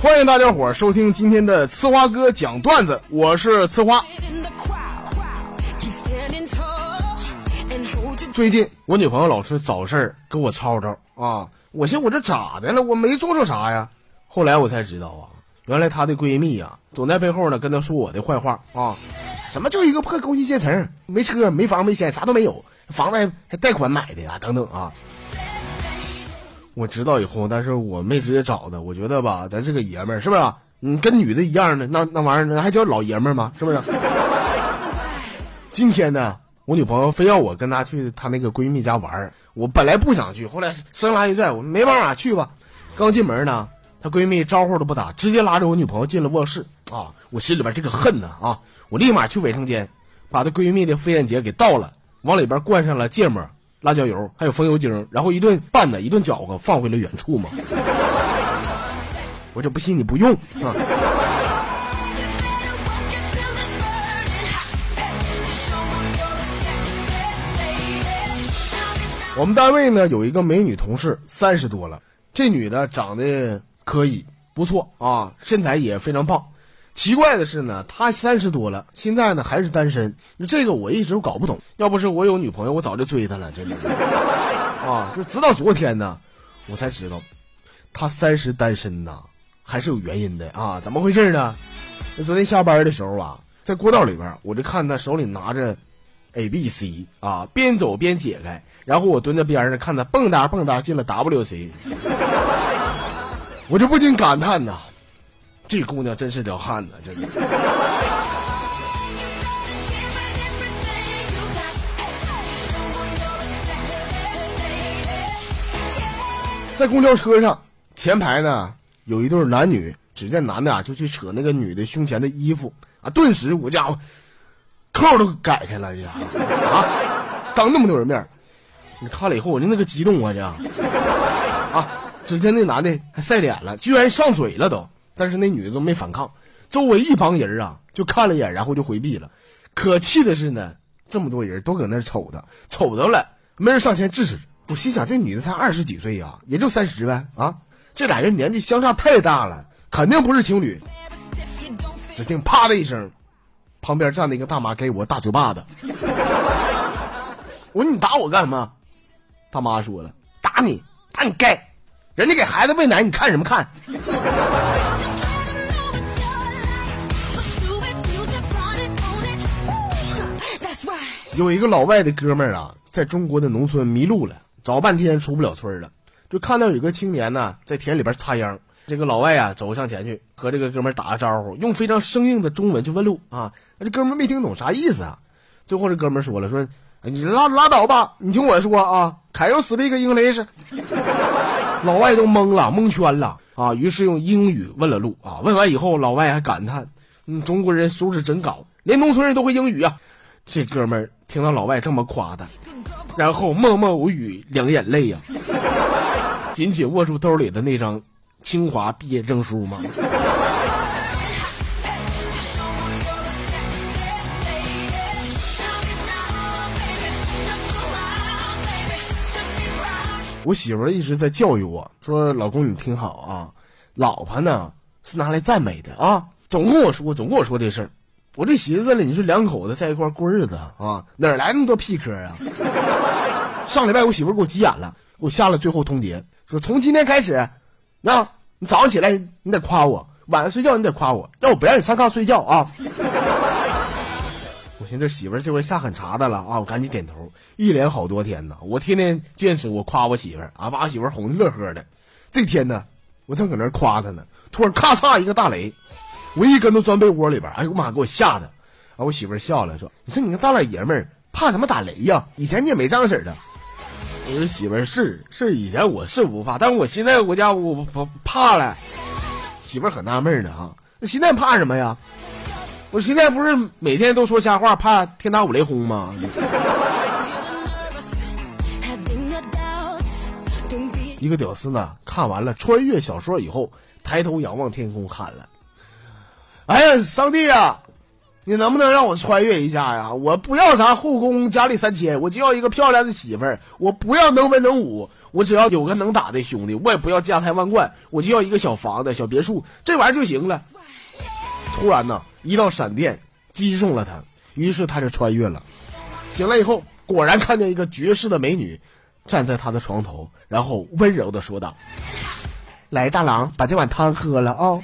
欢迎大家伙儿收听今天的呲花哥讲段子，我是呲花。最近我女朋友老是找事儿跟我吵吵啊，我寻我这咋的了？我没做着啥呀。后来我才知道啊，原来她的闺蜜呀，总在背后呢跟她说我的坏话啊，什么就一个破工薪阶层，没车没房没钱啥都没有，房子还贷款买的呀，等等啊。我知道以后，但是我没直接找他。我觉得吧，咱是个爷们儿，是不是？你跟女的一样的，那那玩意儿，那还叫老爷们儿吗？是不是？今天呢，我女朋友非要我跟她去她那个闺蜜家玩儿，我本来不想去，后来生拉硬拽，我没办法去吧。刚进门呢，她闺蜜招呼都不打，直接拉着我女朋友进了卧室啊！我心里边这个恨呐啊！我立马去卫生间，把她闺蜜的妇炎洁给倒了，往里边灌上了芥末。辣椒油，还有风油精，然后一顿拌的，一顿搅和，放回了原处嘛。我就不信你不用啊！我们单位呢有一个美女同事，三十多了，这女的长得可以，不错啊，身材也非常棒。奇怪的是呢，他三十多了，现在呢还是单身。这个我一直搞不懂。要不是我有女朋友，我早就追他了，真的。啊，就直到昨天呢，我才知道，他三十单身呐，还是有原因的啊？怎么回事呢？那昨天下班的时候啊，在过道里边，我就看他手里拿着 A B C 啊，边走边解开，然后我蹲在边上看他蹦跶蹦跶进了 W C，我就不禁感叹呐。这姑娘真是条汉子，真的。在公交车上，前排呢有一对男女，只见男的啊就去扯那个女的胸前的衣服啊，顿时我家伙扣都改开了呀啊！当那么多人面，你看了以后我就那个激动啊这啊！只见那男的还晒脸了，居然上嘴了都。但是那女的都没反抗，周围一帮人啊就看了一眼，然后就回避了。可气的是呢，这么多人都搁那瞅他，瞅着了，没人上前制止。我心想，这女的才二十几岁呀，也就三十呗啊！这俩人年纪相差太大了，肯定不是情侣。只听啪的一声，旁边站的一个大妈给我大嘴巴子。我说你打我干什么？大妈说了，打你，打你该。人家给孩子喂奶，你看什么看？有一个老外的哥们儿啊，在中国的农村迷路了，找半天出不了村了，就看到有个青年呢在田里边插秧。这个老外啊走向前去和这个哥们儿打个招呼，用非常生硬的中文去问路啊。这哥们儿没听懂啥意思啊。最后这哥们儿说了说。你拉拉倒吧！你听我说啊，Can you speak English？老外都懵了，蒙圈了啊！于是用英语问了路啊。问完以后，老外还感叹：“嗯，中国人素质真高，连农村人都会英语啊！”这哥们儿听到老外这么夸他，然后默默无语，两眼泪呀，紧紧握住兜里的那张清华毕业证书吗？我媳妇儿一直在教育我说：“老公，你听好啊，老婆呢是拿来赞美的啊。”总跟我说，总跟我说这事儿。我这寻思了，你说两口子在一块过日子啊，哪来那么多屁嗑啊？上礼拜我媳妇给我急眼了，给我下了最后通牒，说从今天开始，那你早上起来你得夸我，晚上睡觉你得夸我，要我不让你上炕睡觉啊。我寻思媳妇这回下狠茬子了啊！我赶紧点头，一连好多天呢，我天天坚持我夸我媳妇啊，把我媳妇哄得乐呵的。这天呢，我正搁那夸她呢，突然咔嚓一个大雷，我一跟头钻被窝里边，哎呦我妈给我吓的！啊，我媳妇笑了说：“你说你个大老爷们儿怕什么打雷呀？以前你也没这样式的。”我说媳妇儿是是以前我是不怕，但是我现在我家我我怕了。媳妇儿很纳闷呢啊，那现在怕什么呀？我现在不是每天都说瞎话，怕天打五雷轰吗？一个屌丝呢，看完了穿越小说以后，抬头仰望天空，喊了：“哎呀，上帝呀，你能不能让我穿越一下呀？我不要啥后宫佳丽三千，我就要一个漂亮的媳妇儿。我不要能文能武，我只要有个能打的兄弟，我也不要家财万贯，我就要一个小房子、小别墅，这玩意儿就行了。突然呢，一道闪电击中了他，于是他就穿越了。醒来以后，果然看见一个绝世的美女站在他的床头，然后温柔的说道：“来，大郎，把这碗汤喝了啊。”